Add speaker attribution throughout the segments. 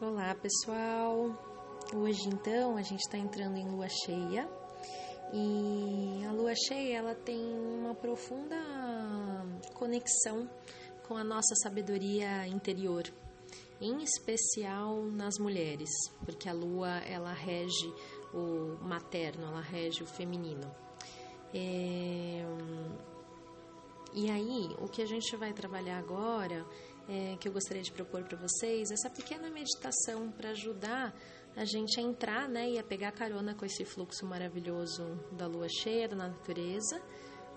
Speaker 1: Olá pessoal, hoje então a gente está entrando em lua cheia e a lua cheia ela tem uma profunda conexão com a nossa sabedoria interior, em especial nas mulheres, porque a lua ela rege o materno, ela rege o feminino. É... E aí, o que a gente vai trabalhar agora é, que eu gostaria de propor para vocês, essa pequena meditação para ajudar a gente a entrar né, e a pegar carona com esse fluxo maravilhoso da lua cheia, da natureza,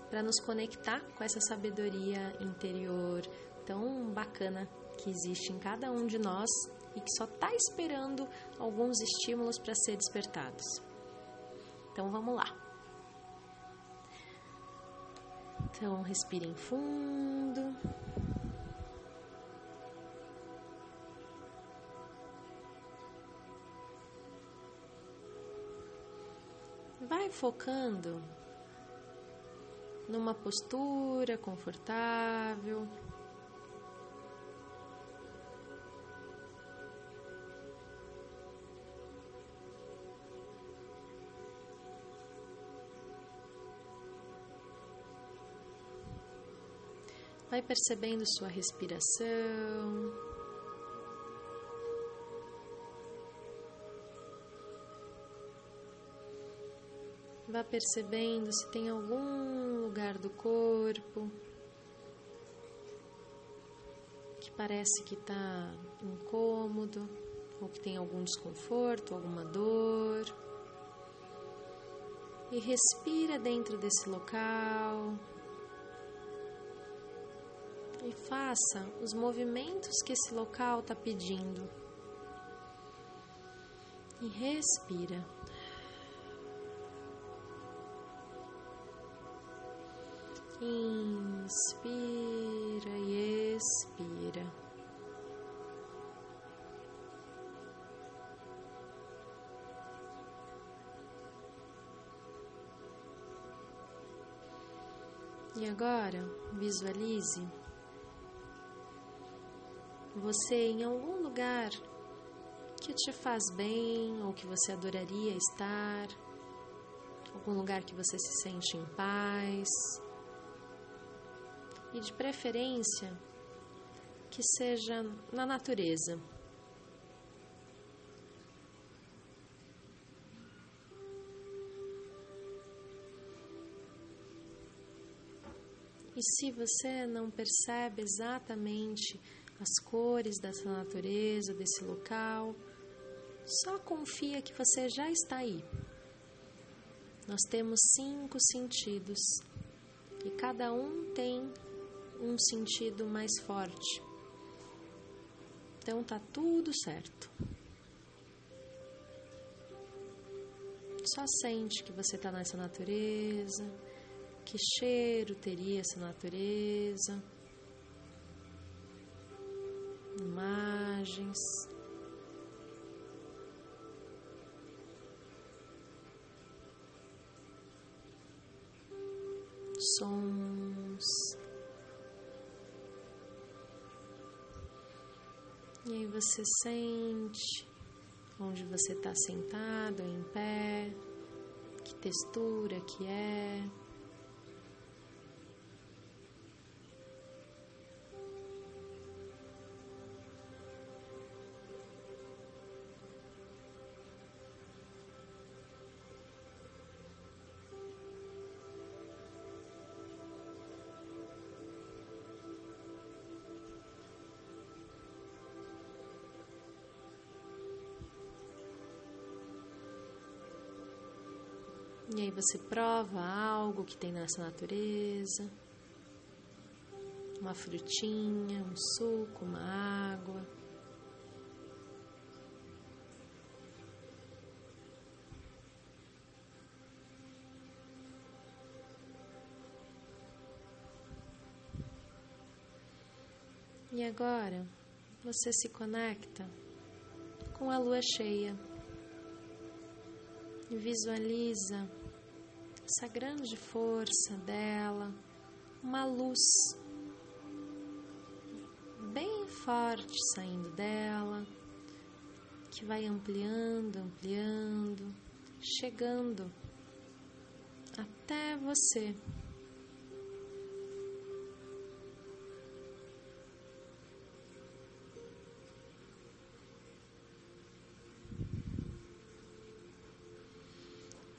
Speaker 1: para nos conectar com essa sabedoria interior tão bacana que existe em cada um de nós e que só está esperando alguns estímulos para ser despertados. Então vamos lá. Então respirem fundo. Vai focando numa postura confortável. Vai percebendo sua respiração. Vá percebendo se tem algum lugar do corpo que parece que está incômodo ou que tem algum desconforto, alguma dor. E respira dentro desse local. E faça os movimentos que esse local está pedindo. E respira. Inspira e expira. E agora visualize você em algum lugar que te faz bem ou que você adoraria estar, algum lugar que você se sente em paz e de preferência que seja na natureza. E se você não percebe exatamente as cores dessa natureza, desse local, só confia que você já está aí. Nós temos cinco sentidos e cada um tem um sentido mais forte. Então tá tudo certo. Só sente que você está nessa natureza, que cheiro teria essa natureza, imagens. Sons. E aí você sente onde você está sentado em pé, que textura que é. E aí você prova algo que tem nessa natureza, uma frutinha, um suco, uma água. E agora você se conecta com a lua cheia e visualiza essa grande força dela, uma luz bem forte saindo dela, que vai ampliando, ampliando, chegando até você.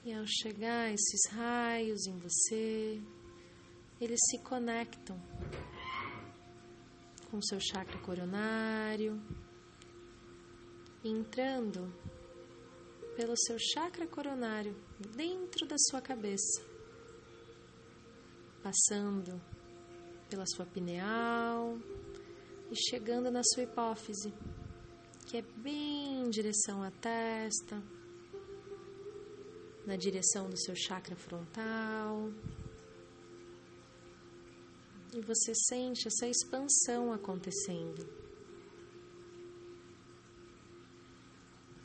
Speaker 1: E ao chegar esses raios em você, eles se conectam com seu chakra coronário, entrando pelo seu chakra coronário dentro da sua cabeça, passando pela sua pineal e chegando na sua hipófise, que é bem em direção à testa na direção do seu chakra frontal. E você sente essa expansão acontecendo.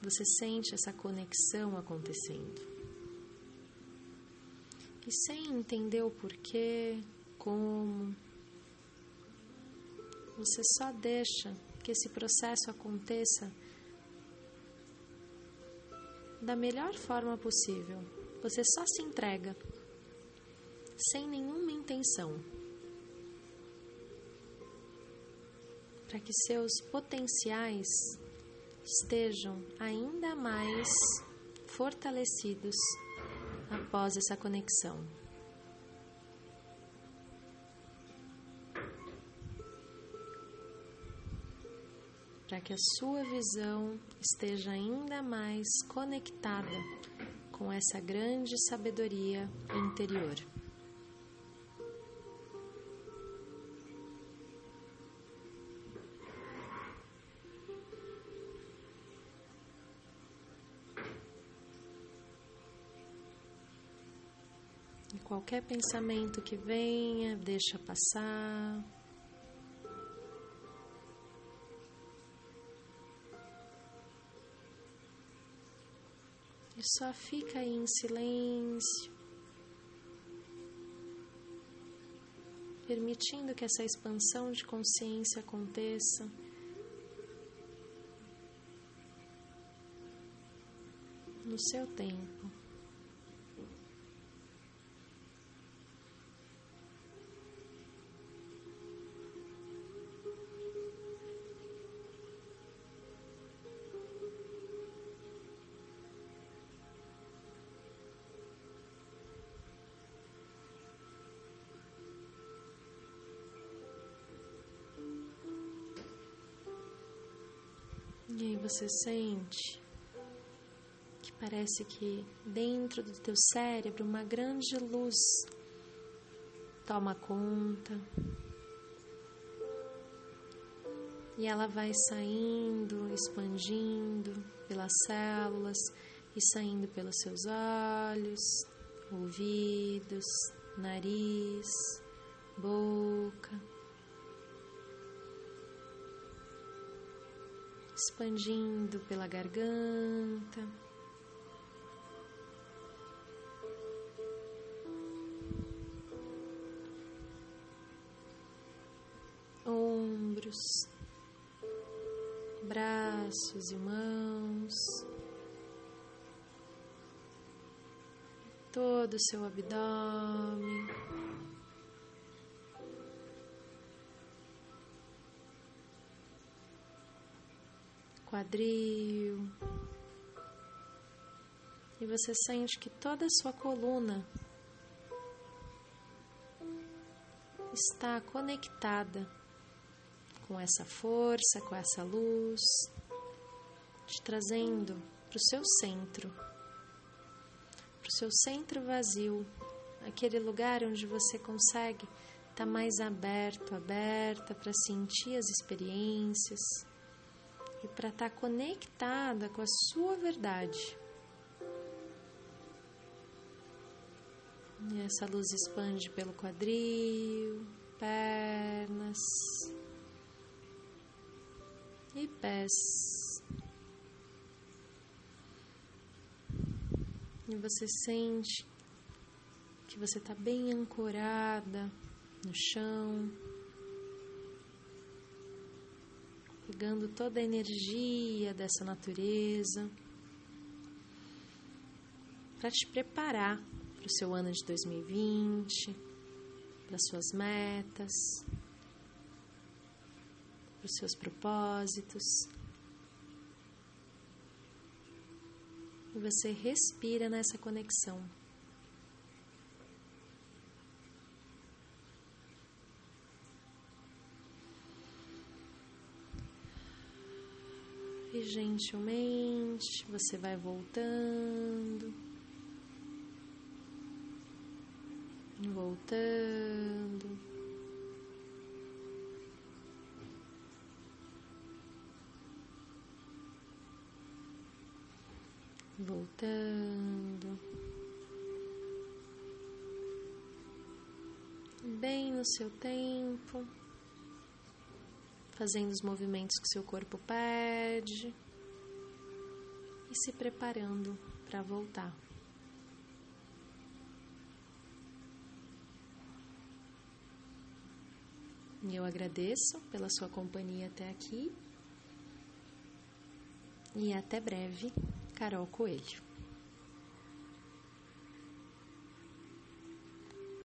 Speaker 1: Você sente essa conexão acontecendo. E sem entender o porquê, como, você só deixa que esse processo aconteça da melhor forma possível. Você só se entrega, sem nenhuma intenção, para que seus potenciais estejam ainda mais fortalecidos após essa conexão. Para que a sua visão esteja ainda mais conectada com essa grande sabedoria interior. Qualquer pensamento que venha, deixa passar. Só fica aí em silêncio, permitindo que essa expansão de consciência aconteça. No seu tempo. E aí você sente que parece que dentro do teu cérebro uma grande luz toma conta. E ela vai saindo, expandindo pelas células e saindo pelos seus olhos, ouvidos, nariz, boca. Expandindo pela garganta. Ombros, braços e mãos, todo o seu abdômen. Quadril. E você sente que toda a sua coluna está conectada com essa força, com essa luz, te trazendo para o seu centro, para o seu centro vazio, aquele lugar onde você consegue estar tá mais aberto, aberta para sentir as experiências e para estar tá conectada com a sua verdade. E essa luz expande pelo quadril, pernas e pés. E você sente que você está bem ancorada no chão pegando toda a energia dessa natureza para te preparar para o seu ano de 2020, para suas metas, para os seus propósitos. E você respira nessa conexão. E gentilmente você vai voltando, voltando, voltando, bem no seu tempo fazendo os movimentos que seu corpo pede e se preparando para voltar. Eu agradeço pela sua companhia até aqui. E até breve, Carol Coelho.